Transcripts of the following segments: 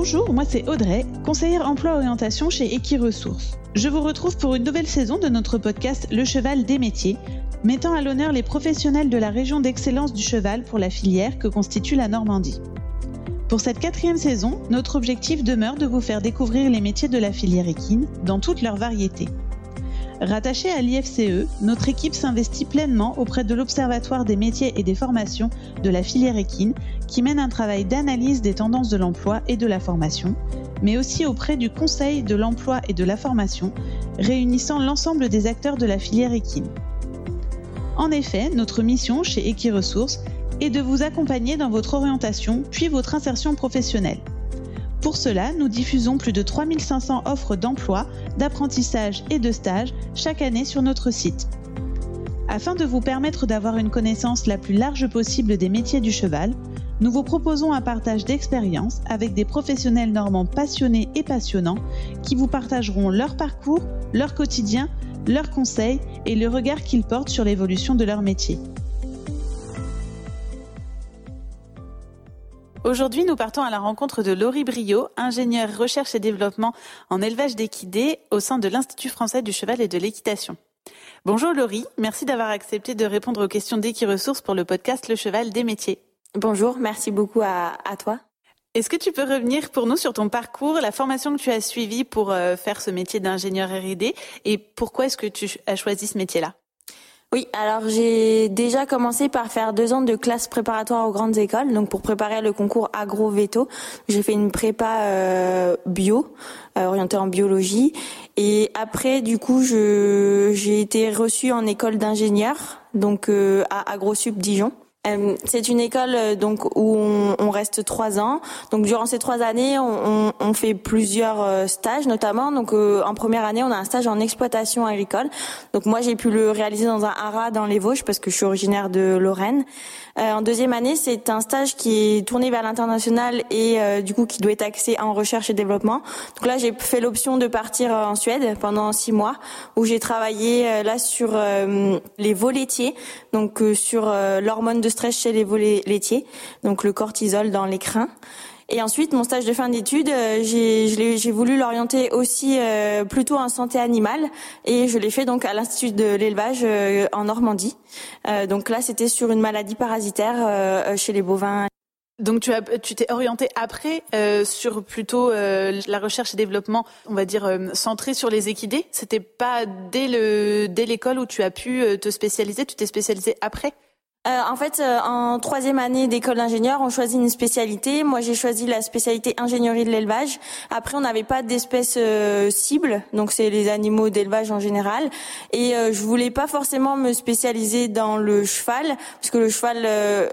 Bonjour, moi c'est Audrey, conseillère emploi-orientation chez Equiresources. Je vous retrouve pour une nouvelle saison de notre podcast Le Cheval des métiers, mettant à l'honneur les professionnels de la région d'excellence du cheval pour la filière que constitue la Normandie. Pour cette quatrième saison, notre objectif demeure de vous faire découvrir les métiers de la filière équine dans toutes leurs variétés. Rattachée à l'IFCE, notre équipe s'investit pleinement auprès de l'Observatoire des métiers et des formations de la filière équine, qui mène un travail d'analyse des tendances de l'emploi et de la formation, mais aussi auprès du Conseil de l'emploi et de la formation, réunissant l'ensemble des acteurs de la filière équine. En effet, notre mission chez Equiresources est de vous accompagner dans votre orientation puis votre insertion professionnelle. Pour cela, nous diffusons plus de 3500 offres d'emploi, d'apprentissage et de stage chaque année sur notre site. Afin de vous permettre d'avoir une connaissance la plus large possible des métiers du cheval, nous vous proposons un partage d'expériences avec des professionnels normands passionnés et passionnants qui vous partageront leur parcours, leur quotidien, leurs conseils et le regard qu'ils portent sur l'évolution de leur métier. Aujourd'hui, nous partons à la rencontre de Laurie Brio, ingénieure recherche et développement en élevage d'équidés au sein de l'Institut français du cheval et de l'équitation. Bonjour Laurie, merci d'avoir accepté de répondre aux questions d'Equiresources pour le podcast Le Cheval des métiers. Bonjour, merci beaucoup à, toi. Est-ce que tu peux revenir pour nous sur ton parcours, la formation que tu as suivie pour euh, faire ce métier d'ingénieur R&D et pourquoi est-ce que tu as choisi ce métier-là? Oui, alors j'ai déjà commencé par faire deux ans de classe préparatoire aux grandes écoles, donc pour préparer le concours agro-veto. J'ai fait une prépa euh, bio, euh, orientée en biologie, et après du coup j'ai été reçue en école d'ingénieur, donc euh, à AgroSup Dijon. Euh, c'est une école euh, donc où on, reste trois ans. Donc durant ces trois années, on, fait plusieurs euh, stages, notamment. Donc en première année, on a un stage en exploitation agricole. Donc moi, j'ai pu le réaliser dans un haras dans les Vosges parce que je suis originaire de Lorraine. en deuxième année, c'est un stage qui est tourné vers l'international et du coup qui doit être axé en recherche et développement. Donc là, j'ai fait l'option de partir en Suède pendant six mois où j'ai travaillé là sur les veaux laitiers, donc sur l'hormone de stress chez les veaux laitiers, donc le cortisol dans les crins. Et ensuite, mon stage de fin d'études, euh, j'ai voulu l'orienter aussi euh, plutôt en santé animale, et je l'ai fait donc à l'institut de l'élevage euh, en Normandie. donc là, c'était sur une maladie parasitaire chez les bovins. Donc tu as, tu t'es orienté après sur plutôt la recherche et développement, on va dire centré sur les équidés. C'était pas dès le dès l'école où tu as pu te spécialiser. Tu t'es spécialisé après? Euh, en fait, euh, en troisième année d'école d'ingénieur, on choisit une spécialité. Moi, j'ai choisi la spécialité ingénierie de l'élevage. Après, on n'avait pas d'espèces euh, cibles, donc c'est les animaux d'élevage en général. Et je voulais pas forcément me spécialiser dans le cheval, parce que le cheval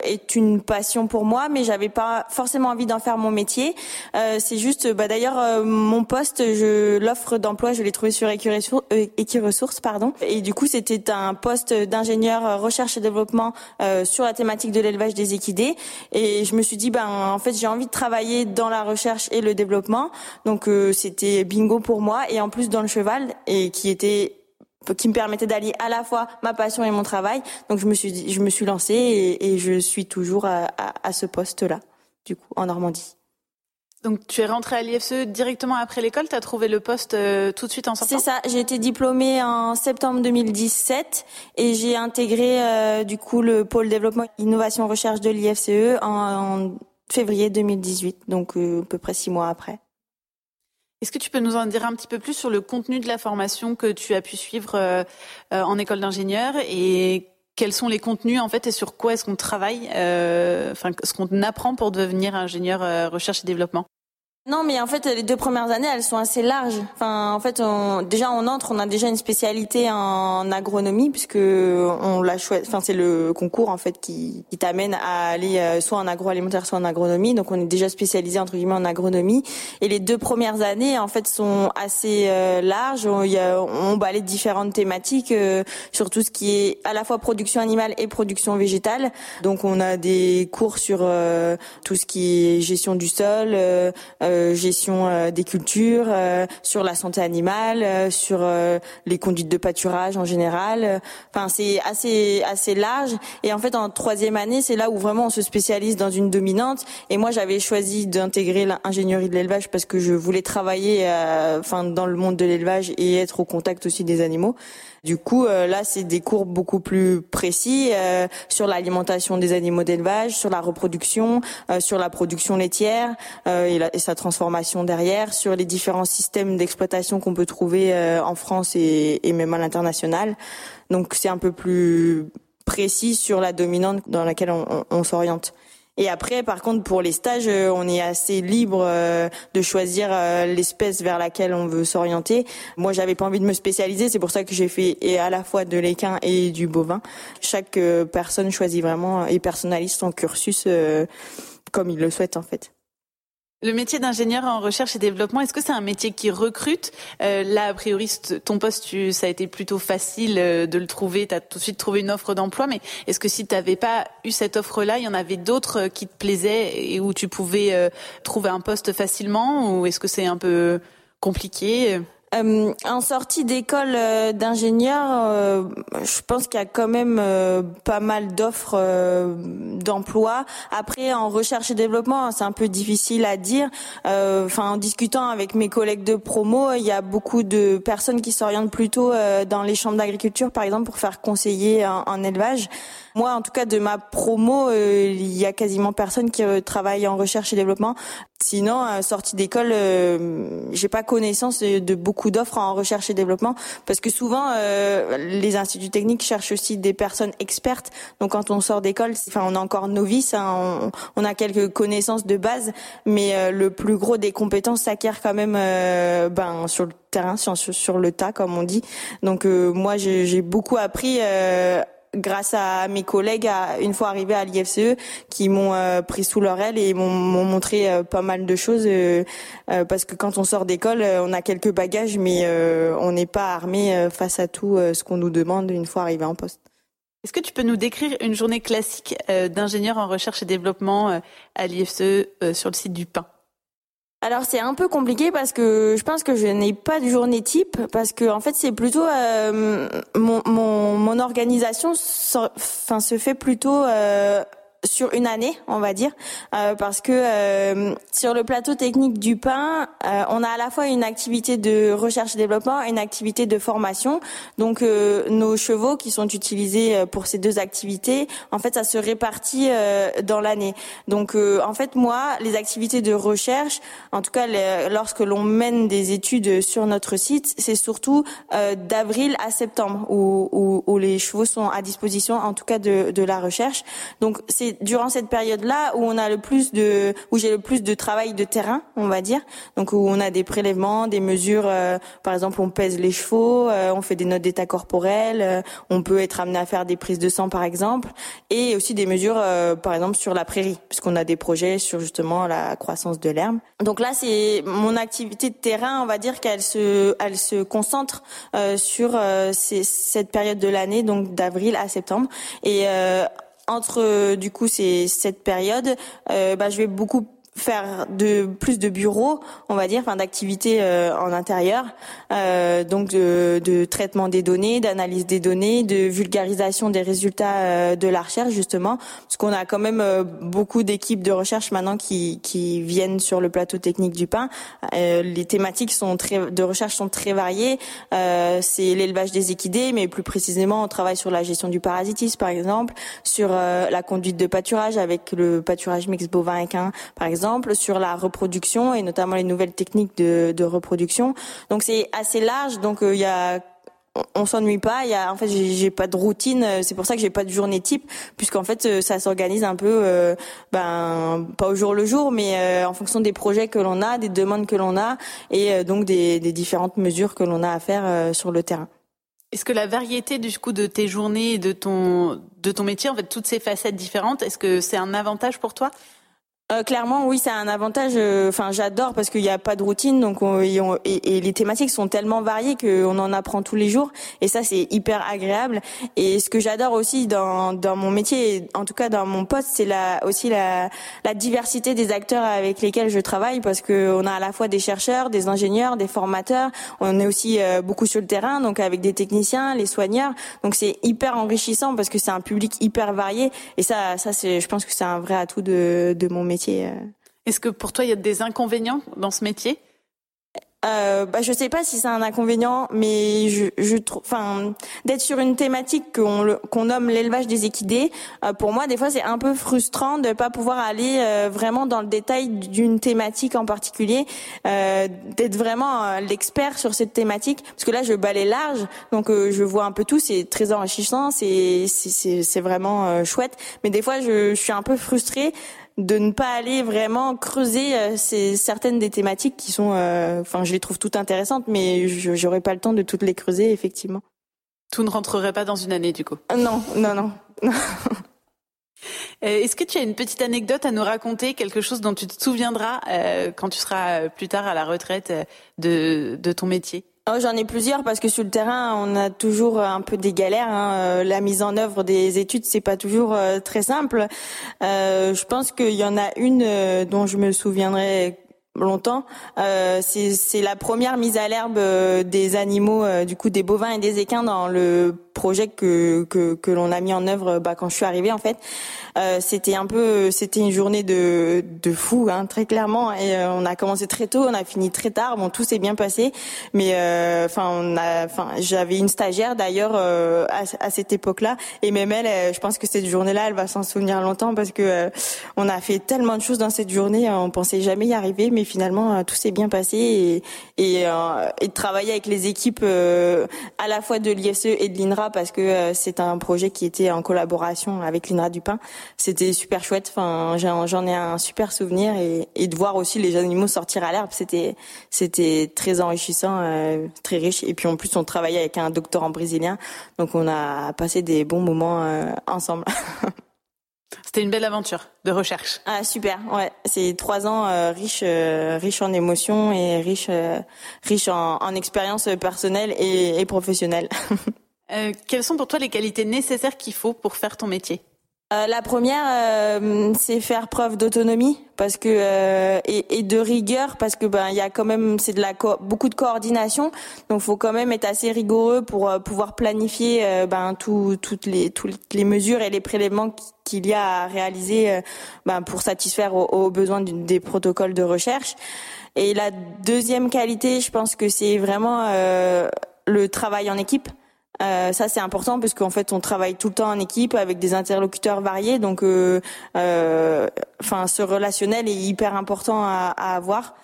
est une passion pour moi, mais j'avais pas forcément envie d'en faire mon métier. c'est juste, bah, d'ailleurs, mon poste, je l'offre d'emploi, je l'ai trouvé sur Equiresources, pardon. Et du coup, c'était un poste d'ingénieur recherche et développement euh, sur la thématique de l'élevage des équidés. Et je me suis dit, ben en fait, j'ai envie de travailler dans la recherche et le développement. Donc euh, c'était bingo pour moi. Et en plus dans le cheval, et qui était qui me permettait d'allier à la fois ma passion et mon travail. Donc je me suis je me suis lancée et, je suis toujours à ce poste-là, du coup, en Normandie. Donc tu es rentrée à l'IFCE directement après l'école, tu as trouvé le poste euh, tout de suite en sortant? C'est ça, j'ai été diplômée en septembre 2017 et j'ai intégré euh, du coup le pôle développement innovation recherche de l'IFCE en, février 2018, donc euh, à peu près six mois après. Est-ce que tu peux nous en dire un petit peu plus sur le contenu de la formation que tu as pu suivre en école d'ingénieur et quels sont les contenus en fait et sur quoi est-ce qu'on travaille, enfin ce qu'on apprend pour devenir ingénieur recherche et développement? Non, mais en fait, les deux premières années, elles sont assez larges. Enfin, en fait, on, déjà on entre, on a déjà une spécialité en agronomie puisque on l'a. Enfin, c'est le concours en fait qui, qui t'amène à aller euh, soit en agroalimentaire, soit en agronomie. Donc, on est déjà spécialisé entre guillemets en agronomie. Et les deux premières années, en fait, sont assez euh, larges. On, y a, on balaye différentes thématiques euh, sur tout ce qui est à la fois production animale et production végétale. Donc, on a des cours sur tout ce qui est gestion du sol gestion des cultures, sur la santé animale, sur les conduites de pâturage en général. Enfin, c'est assez assez large. Et en fait, en troisième année, c'est là où vraiment on se spécialise dans une dominante. Et moi, j'avais choisi d'intégrer l'ingénierie de l'élevage parce que je voulais travailler, enfin, dans le monde de l'élevage et être au contact aussi des animaux. Du coup, euh, là, c'est des cours beaucoup plus précis euh, sur l'alimentation des animaux d'élevage, sur la reproduction, euh, sur la production laitière et, et, sa transformation derrière, sur les différents systèmes d'exploitation qu'on peut trouver en France et, et même à l'international. Donc, c'est un peu plus précis sur la dominante dans laquelle on, on s'oriente. Et après, par contre, pour les stages, euh, on est assez libre euh, de choisir euh, l'espèce vers laquelle on veut s'orienter. Moi, j'avais pas envie de me spécialiser, c'est pour ça que j'ai fait et à la fois de l'équin et du bovin. Chaque personne choisit vraiment et personnalise son cursus comme il le souhaite en fait. Le métier d'ingénieur en recherche et développement, est-ce que c'est un métier qui recrute? Euh, Là, a priori, ton poste, tu, ça a été plutôt facile euh, de le trouver. Tu as tout de suite trouvé une offre d'emploi. Mais est-ce que si tu n'avais pas eu cette offre-là, il y en avait d'autres euh, qui te plaisaient et où tu pouvais trouver un poste facilement? Ou est-ce que c'est un peu compliqué? Euh, en sortie d'école euh, d'ingénieur, euh, je pense qu'il y a quand même pas mal d'offres d'emploi. Après, en recherche et développement, c'est un peu difficile à dire. Enfin, en discutant avec mes collègues de promo, il y a beaucoup de personnes qui s'orientent plutôt dans les chambres d'agriculture, par exemple, pour faire conseiller en élevage. Moi, en tout cas, de ma promo, il y a quasiment personne qui travaille en recherche et développement. Sinon, sortie d'école, j'ai pas connaissance de, beaucoup d'offres en recherche et développement parce que souvent les instituts techniques cherchent aussi des personnes expertes. Donc quand on sort d'école, enfin on est encore novice, hein, on, a quelques connaissances de base, mais le plus gros des compétences s'acquiert quand même ben sur le terrain, sur, sur, le tas comme on dit. Donc moi j'ai beaucoup appris grâce à mes collègues, une fois arrivés à l'IFCE, qui m'ont euh, pris sous leur aile et m'ont montré euh, pas mal de choses. Euh, parce que quand on sort d'école, on a quelques bagages, mais on n'est pas armé face à tout ce qu'on nous demande une fois arrivé en poste. Est-ce que tu peux nous décrire une journée classique d'ingénieur en recherche et développement à l'IFCE sur le site du pain? Alors c'est un peu compliqué parce que je pense que je n'ai pas de journée type parce que en fait c'est plutôt euh, mon, mon, mon, organisation enfin se fait plutôt euh, sur une année, on va dire, euh, parce que euh, sur le plateau technique du pain, euh, on a à la fois une activité de recherche et développement une activité de formation. Donc nos chevaux qui sont utilisés pour ces deux activités, en fait, ça se répartit dans l'année. Donc en fait, moi, les activités de recherche, en tout cas lorsque l'on mène des études sur notre site, c'est surtout d'avril à septembre où, où, où, les chevaux sont à disposition, en tout cas de, de la recherche. Donc c'est durant cette période-là où on a le plus de, où j'ai le plus de travail de terrain, on va dire. Donc où on a des prélèvements, des mesures. Euh, par exemple, on pèse les chevaux, euh, on fait des notes d'état corporel, euh, on peut être amené à faire des prises de sang, par exemple, et aussi des mesures, par exemple, sur la prairie, puisqu'on a des projets sur justement la croissance de l'herbe. Donc là, c'est mon activité de terrain, on va dire qu'elle se, elle se concentre sur cette période de l'année, donc d'avril à septembre. Et entre euh, du coup ces, cette période, euh, bah, je vais beaucoup faire de plus de bureaux, on va dire, enfin d'activités euh, en intérieur, euh, donc de, de, traitement des données, d'analyse des données, de vulgarisation des résultats euh, de la recherche justement, parce qu'on a quand même euh, beaucoup d'équipes de recherche maintenant qui, qui viennent sur le plateau technique du pain. Euh, les thématiques sont très, de recherche sont très variées. C'est l'élevage des équidés, mais plus précisément, on travaille sur la gestion du parasitisme, par exemple, sur la conduite de pâturage avec le pâturage mix bovin équin, par exemple sur la reproduction et notamment les nouvelles techniques de, reproduction. Donc c'est assez large. Donc euh, il y a on s'ennuie pas. Il y a, en fait, j'ai pas de routine. C'est pour ça que j'ai pas de journée type, puisqu'en fait, euh, ça s'organise un peu, euh, ben, pas au jour le jour, mais en fonction des projets que l'on a, des demandes que l'on a, et donc des, différentes mesures que l'on a à faire sur le terrain. Est-ce que la variété du coup de tes journées et de ton de ton métier, en fait, toutes ces facettes différentes, est-ce que c'est un avantage pour toi? Euh, clairement, oui, c'est un avantage. Euh, enfin, j'adore parce qu'il n'y a pas de routine, donc et, les thématiques sont tellement variées qu'on en apprend tous les jours, et ça c'est hyper agréable. Et ce que j'adore aussi dans, dans mon métier, en tout cas dans mon poste, c'est la, aussi la, la diversité des acteurs avec lesquels je travaille, parce que on a à la fois des chercheurs, des ingénieurs, des formateurs. On est aussi euh, beaucoup sur le terrain, donc avec des techniciens, les soigneurs. Donc c'est hyper enrichissant parce que c'est un public hyper varié, et ça, ça c'est, je pense que c'est un vrai atout de, de mon métier. Euh. Est-ce que pour toi, il y a des inconvénients dans ce métier? Euh, bah, je sais pas si c'est un inconvénient, mais je, je trouve, enfin, d'être sur une thématique qu'on nomme l'élevage des équidés, euh, pour moi, des fois, c'est un peu frustrant de pas pouvoir aller euh, vraiment dans le détail d'une thématique en particulier, d'être vraiment l'expert sur cette thématique, parce que là, je balais large, donc je vois un peu tout, c'est très enrichissant, c'est c'est c'est vraiment chouette, mais des fois, je, je suis un peu frustrée de ne pas aller vraiment creuser euh, ces, certaines des thématiques qui sont, euh, enfin, je les trouve toutes intéressantes, mais j'aurais pas le temps de toutes les creuser, effectivement. Tout ne rentrerait pas dans une année, du coup. Euh, non, non, non. Est-ce que tu as une petite anecdote à nous raconter, quelque chose dont tu te souviendras quand tu seras plus tard à la retraite de, de ton métier? Oh, j'en ai plusieurs parce que sur le terrain, on a toujours un peu des galères. Hein. Euh, la mise en œuvre des études, c'est pas toujours euh, très simple. Euh, je pense qu'il y en a une dont je me souviendrai longtemps. c'est la première mise à l'herbe des animaux, du coup des bovins et des équins dans le projet que que, l'on a mis en œuvre bah, quand je suis arrivée en fait. Euh, c'était un peu, c'était une journée de de fou, hein, très clairement. Et euh, on a commencé très tôt, on a fini très tard. Bon, tout s'est bien passé, mais euh, enfin, j'avais une stagiaire d'ailleurs euh, à, à, cette époque-là, et même elle, je pense que cette journée-là, elle va s'en souvenir longtemps parce que on a fait tellement de choses dans cette journée, on pensait jamais y arriver, mais finalement tout s'est bien passé et et, et de travailler avec les équipes à la fois de l'ISE et de l'INRA parce que euh, c'est un projet qui était en collaboration avec l'INRA du Pain. C'était super chouette. Enfin, j'en ai un super souvenir et, de voir aussi les animaux sortir à l'herbe, c'était c'était très enrichissant, euh, très riche. Et puis en plus, on travaillait avec un doctorant brésilien, donc on a passé des bons moments euh, ensemble. C'était une belle aventure de recherche. Ah super, ouais. C'est trois ans euh, riches, euh, riches en émotions et riches, euh, riches en, en expériences personnelles et, et professionnelles. Euh, quelles sont pour toi les qualités nécessaires qu'il faut pour faire ton métier? Euh, la première, euh, c'est faire preuve d'autonomie parce que euh, et, de rigueur parce que ben il y a quand même c'est de la beaucoup de coordination. Donc faut quand même être assez rigoureux pour pouvoir planifier ben tout, toutes les toutes les mesures et les prélèvements qu'il y a à réaliser ben, pour satisfaire aux besoins des protocoles de recherche. Et la deuxième qualité je pense que c'est vraiment le travail en équipe euh, ça c'est important parce qu'en fait on travaille tout le temps en équipe avec des interlocuteurs variés, donc euh, euh, enfin ce relationnel est hyper important à, à avoir.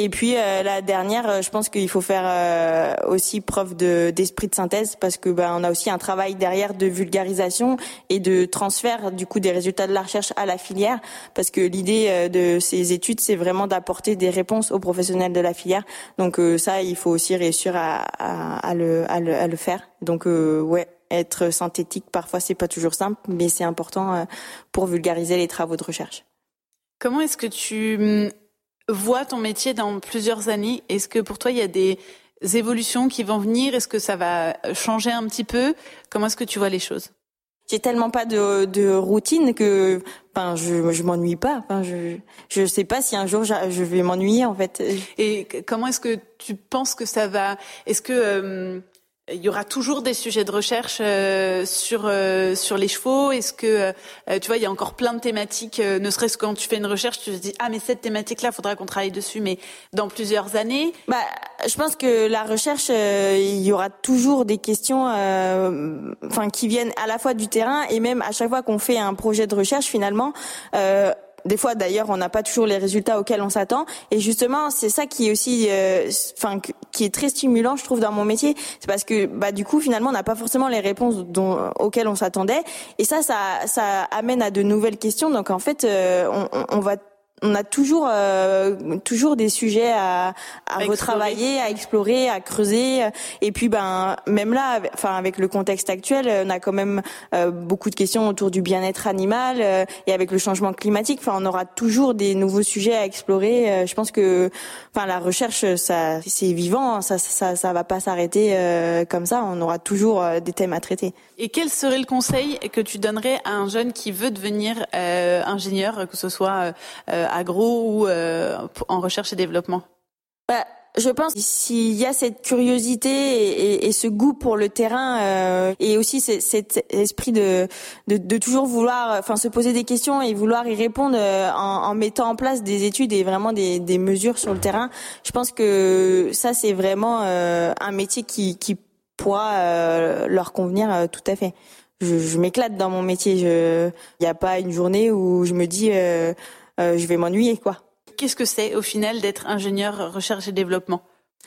Et puis euh, la dernière, euh, je pense qu'il faut faire euh, aussi preuve de d'esprit de synthèse parce que ben on a aussi un travail derrière de vulgarisation et de transfert du coup des résultats de la recherche à la filière parce que l'idée de ces études c'est vraiment d'apporter des réponses aux professionnels de la filière. Donc ça il faut aussi réussir à, à, à, le, à, le, le faire. Donc ouais être synthétique parfois c'est pas toujours simple mais c'est important pour vulgariser les travaux de recherche. Comment est-ce que tu hum, vois ton métier dans plusieurs années. Est-ce que pour toi, il y a des évolutions qui vont venir? Est-ce que ça va changer un petit peu? Comment est-ce que tu vois les choses? J'ai tellement pas de, de routine que enfin je je m'ennuie pas. Enfin je je sais pas si un jour je vais m'ennuyer en fait. Et comment est-ce que tu penses que ça va? Est-ce que euh, il y aura toujours des sujets de recherche euh, sur euh, sur les chevaux. Est-ce que euh, tu vois, il y a encore plein de thématiques. ne serait-ce que quand tu fais une recherche, tu te dis ah mais cette thématique-là, faudra qu'on travaille dessus, mais dans plusieurs années. Bah, je pense que la recherche, il y aura toujours des questions, enfin qui viennent à la fois du terrain et même à chaque fois qu'on fait un projet de recherche, finalement des fois, d'ailleurs, on n'a pas toujours les résultats auxquels on s'attend. Et justement, c'est ça qui est aussi, euh, enfin, qui est très stimulant, je trouve, dans mon métier. C'est parce que, bah, du coup, finalement, on n'a pas forcément les réponses auxquelles on s'attendait. Et ça, ça, ça amène à de nouvelles questions. Donc, en fait, euh, on, on, va on a toujours euh, toujours des sujets à, à, retravailler, à explorer, à creuser. Et puis ben même là, enfin avec le contexte actuel, on a quand même euh, beaucoup de questions autour du bien-être animal euh, et avec le changement climatique. Enfin, on aura toujours des nouveaux sujets à explorer. je pense que enfin la recherche, ça c'est vivant, hein. ça, ça ça va pas s'arrêter comme ça. On aura toujours des thèmes à traiter. Et quel serait le conseil que tu donnerais à un jeune qui veut devenir ingénieur, que ce soit agro ou euh, en recherche et développement? Bah, je pense s'il y a cette curiosité et, ce goût pour le terrain euh, et aussi cet esprit de, de, de, toujours vouloir, enfin se poser des questions et vouloir y répondre euh, en, en, mettant en place des études et vraiment des, des, mesures sur le terrain. Je pense que ça c'est vraiment euh, un métier qui, qui pourra leur convenir tout à fait. Je, je m'éclate dans mon métier. Il n'y a pas une journée où je me dis euh, je vais m'ennuyer, quoi. Qu'est-ce que c'est au final d'être ingénieur recherche et développement?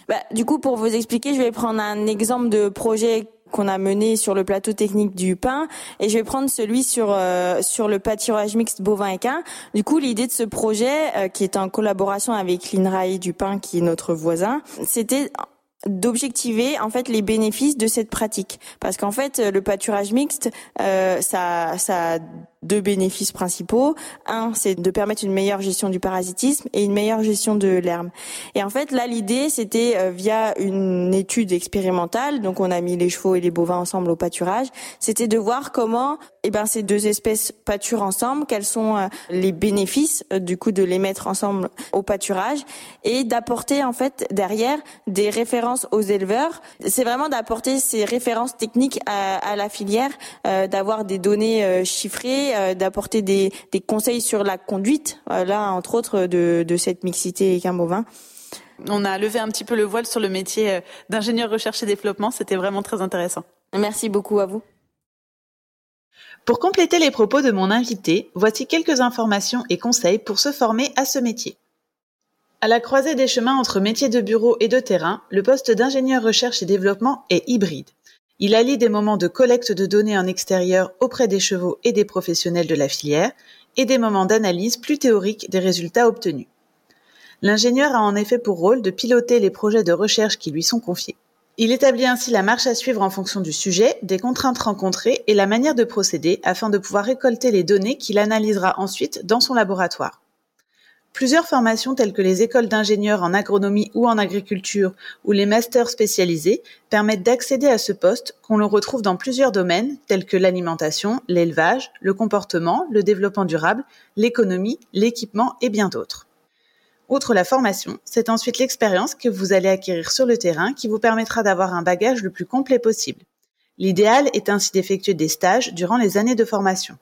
Bah, Du coup, pour vous expliquer, je vais prendre un exemple de projet qu'on a mené sur le plateau technique du pain et je vais prendre celui sur euh, sur le pâturage mixte bovin équin. Du coup, l'idée de ce projet euh, qui est en collaboration avec l'INRAE du pain qui est notre voisin, c'était d'objectiver en fait les bénéfices de cette pratique parce qu'en fait le pâturage mixte euh, ça ça deux bénéfices principaux. Un, c'est de permettre une meilleure gestion du parasitisme et une meilleure gestion de l'herbe. Et en fait, là, l'idée, c'était euh, via une étude expérimentale, donc on a mis les chevaux et les bovins ensemble au pâturage, c'était de voir comment eh ben, ces deux espèces pâturent ensemble, quels sont euh, les bénéfices euh, du coup de les mettre ensemble au pâturage et d'apporter en fait derrière des références aux éleveurs. C'est vraiment d'apporter ces références techniques à, à la filière, d'avoir des données chiffrées euh, d'apporter des, conseils sur la conduite, euh, là entre autres de, cette mixité équin-bovin. On a levé un petit peu le voile sur le métier euh, d'ingénieur recherche et développement, c'était vraiment très intéressant. Merci beaucoup à vous. Pour compléter les propos de mon invité, voici quelques informations et conseils pour se former à ce métier. À la croisée des chemins entre métier de bureau et de terrain, le poste d'ingénieur recherche et développement est hybride. Il allie des moments de collecte de données en extérieur auprès des chevaux et des professionnels de la filière et des moments d'analyse plus théoriques des résultats obtenus. L'ingénieur a en effet pour rôle de piloter les projets de recherche qui lui sont confiés. Il établit ainsi la marche à suivre en fonction du sujet, des contraintes rencontrées et la manière de procéder afin de pouvoir récolter les données qu'il analysera ensuite dans son laboratoire. Plusieurs formations telles que les écoles d'ingénieurs en agronomie ou en agriculture ou les masters spécialisés permettent d'accéder à ce poste qu'on le retrouve dans plusieurs domaines tels que l'alimentation, l'élevage, le comportement, le développement durable, l'économie, l'équipement et bien d'autres. Outre la formation, c'est ensuite l'expérience que vous allez acquérir sur le terrain qui vous permettra d'avoir un bagage le plus complet possible. L'idéal est ainsi d'effectuer des stages durant les années de formation.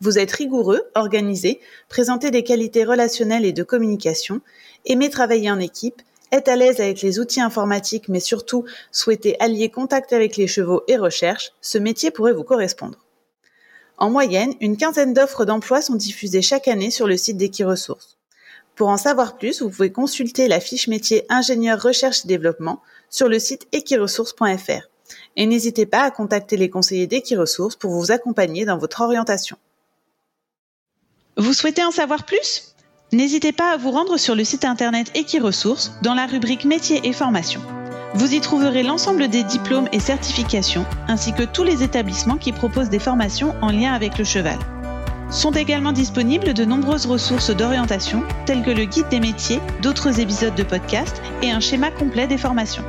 Vous êtes rigoureux, organisé, présentez des qualités relationnelles et de communication, aimez travailler en équipe, êtes à l'aise avec les outils informatiques, mais surtout souhaitez allier contact avec les chevaux et recherche, ce métier pourrait vous correspondre. En moyenne, une quinzaine d'offres d'emploi sont diffusées chaque année sur le site d'Equiresources. Pour en savoir plus, vous pouvez consulter la fiche métier ingénieur recherche et développement sur le site equiresources.fr. Et n'hésitez pas à contacter les conseillers d'Equiresources pour vous accompagner dans votre orientation. Vous souhaitez en savoir plus? N'hésitez pas à vous rendre sur le site internet Equiresources dans la rubrique Métiers et formations. Vous y trouverez l'ensemble des diplômes et certifications, ainsi que tous les établissements qui proposent des formations en lien avec le cheval. Sont également disponibles de nombreuses ressources d'orientation, telles que le guide des métiers, d'autres épisodes de podcast et un schéma complet des formations.